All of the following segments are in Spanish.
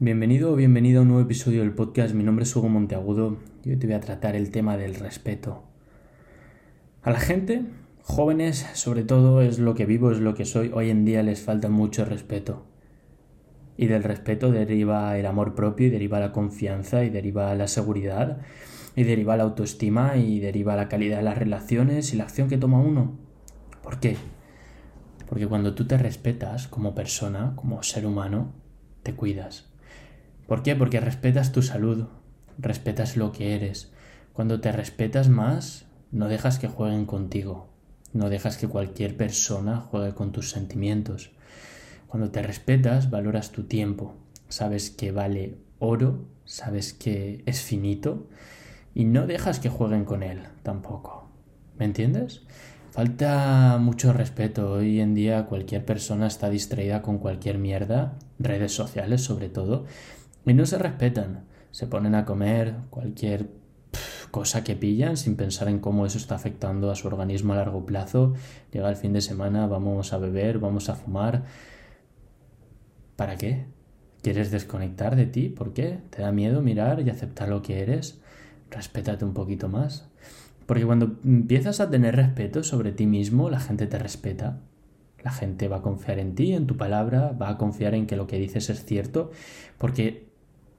Bienvenido o bienvenido a un nuevo episodio del podcast. Mi nombre es Hugo Monteagudo y hoy te voy a tratar el tema del respeto. A la gente, jóvenes sobre todo, es lo que vivo, es lo que soy. Hoy en día les falta mucho respeto. Y del respeto deriva el amor propio y deriva la confianza y deriva la seguridad y deriva la autoestima y deriva la calidad de las relaciones y la acción que toma uno. ¿Por qué? Porque cuando tú te respetas como persona, como ser humano, te cuidas ¿Por qué? Porque respetas tu salud, respetas lo que eres. Cuando te respetas más, no dejas que jueguen contigo, no dejas que cualquier persona juegue con tus sentimientos. Cuando te respetas, valoras tu tiempo, sabes que vale oro, sabes que es finito y no dejas que jueguen con él tampoco. ¿Me entiendes? Falta mucho respeto. Hoy en día cualquier persona está distraída con cualquier mierda, redes sociales sobre todo, y no se respetan. Se ponen a comer cualquier cosa que pillan sin pensar en cómo eso está afectando a su organismo a largo plazo. Llega el fin de semana, vamos a beber, vamos a fumar. ¿Para qué? ¿Quieres desconectar de ti? ¿Por qué? ¿Te da miedo mirar y aceptar lo que eres? Respétate un poquito más. Porque cuando empiezas a tener respeto sobre ti mismo, la gente te respeta. La gente va a confiar en ti, en tu palabra, va a confiar en que lo que dices es cierto, porque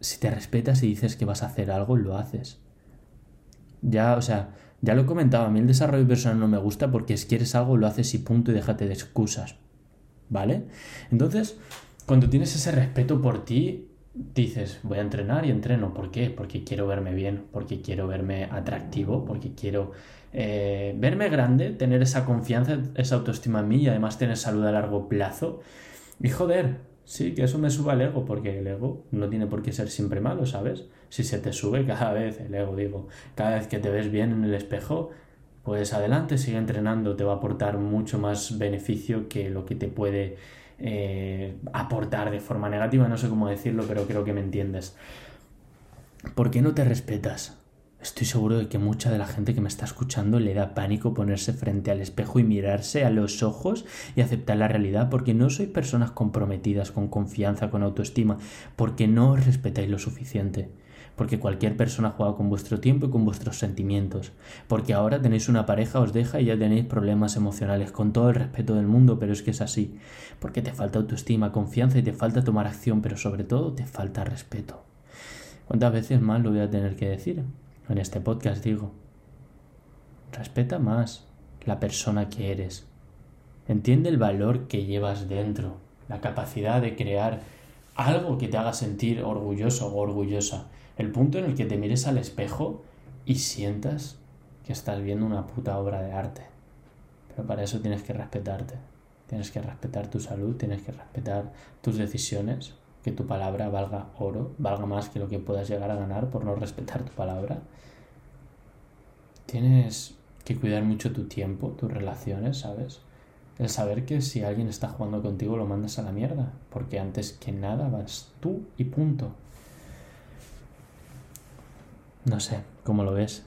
si te respetas y dices que vas a hacer algo, lo haces. Ya, o sea, ya lo he comentado, a mí el desarrollo personal no me gusta porque si quieres algo, lo haces y punto y déjate de excusas. ¿Vale? Entonces, cuando tienes ese respeto por ti, dices, voy a entrenar y entreno. ¿Por qué? Porque quiero verme bien, porque quiero verme atractivo, porque quiero eh, verme grande, tener esa confianza, esa autoestima en mí y además tener salud a largo plazo. Y joder, sí, que eso me suba el ego, porque el ego no tiene por qué ser siempre malo, ¿sabes? Si se te sube cada vez, el ego digo, cada vez que te ves bien en el espejo, pues adelante, sigue entrenando, te va a aportar mucho más beneficio que lo que te puede eh, aportar de forma negativa, no sé cómo decirlo, pero creo que me entiendes. ¿Por qué no te respetas? Estoy seguro de que mucha de la gente que me está escuchando le da pánico ponerse frente al espejo y mirarse a los ojos y aceptar la realidad porque no sois personas comprometidas con confianza, con autoestima, porque no os respetáis lo suficiente porque cualquier persona juega con vuestro tiempo y con vuestros sentimientos, porque ahora tenéis una pareja, os deja y ya tenéis problemas emocionales, con todo el respeto del mundo, pero es que es así, porque te falta autoestima, confianza y te falta tomar acción, pero sobre todo te falta respeto. ¿Cuántas veces más lo voy a tener que decir? En este podcast digo, respeta más la persona que eres. Entiende el valor que llevas dentro, la capacidad de crear algo que te haga sentir orgulloso o orgullosa. El punto en el que te mires al espejo y sientas que estás viendo una puta obra de arte. Pero para eso tienes que respetarte. Tienes que respetar tu salud, tienes que respetar tus decisiones, que tu palabra valga oro, valga más que lo que puedas llegar a ganar por no respetar tu palabra. Tienes que cuidar mucho tu tiempo, tus relaciones, ¿sabes? El saber que si alguien está jugando contigo lo mandas a la mierda, porque antes que nada vas tú y punto. No sé, ¿cómo lo ves?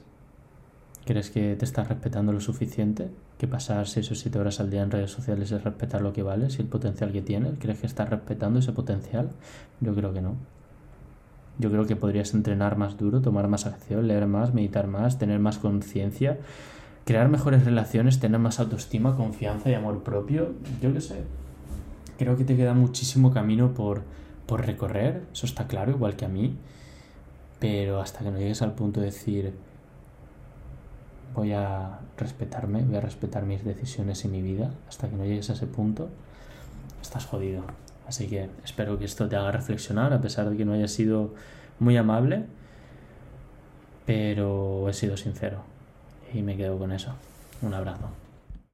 ¿Crees que te estás respetando lo suficiente? ¿Que pasar 6 o 7 horas al día en redes sociales es respetar lo que vales y el potencial que tienes? ¿Crees que estás respetando ese potencial? Yo creo que no. Yo creo que podrías entrenar más duro, tomar más acción, leer más, meditar más, tener más conciencia, crear mejores relaciones, tener más autoestima, confianza y amor propio. Yo qué sé. Creo que te queda muchísimo camino por, por recorrer, eso está claro, igual que a mí. Pero hasta que no llegues al punto de decir, voy a respetarme, voy a respetar mis decisiones y mi vida. Hasta que no llegues a ese punto, estás jodido. Así que espero que esto te haga reflexionar, a pesar de que no haya sido muy amable, pero he sido sincero y me quedo con eso. Un abrazo.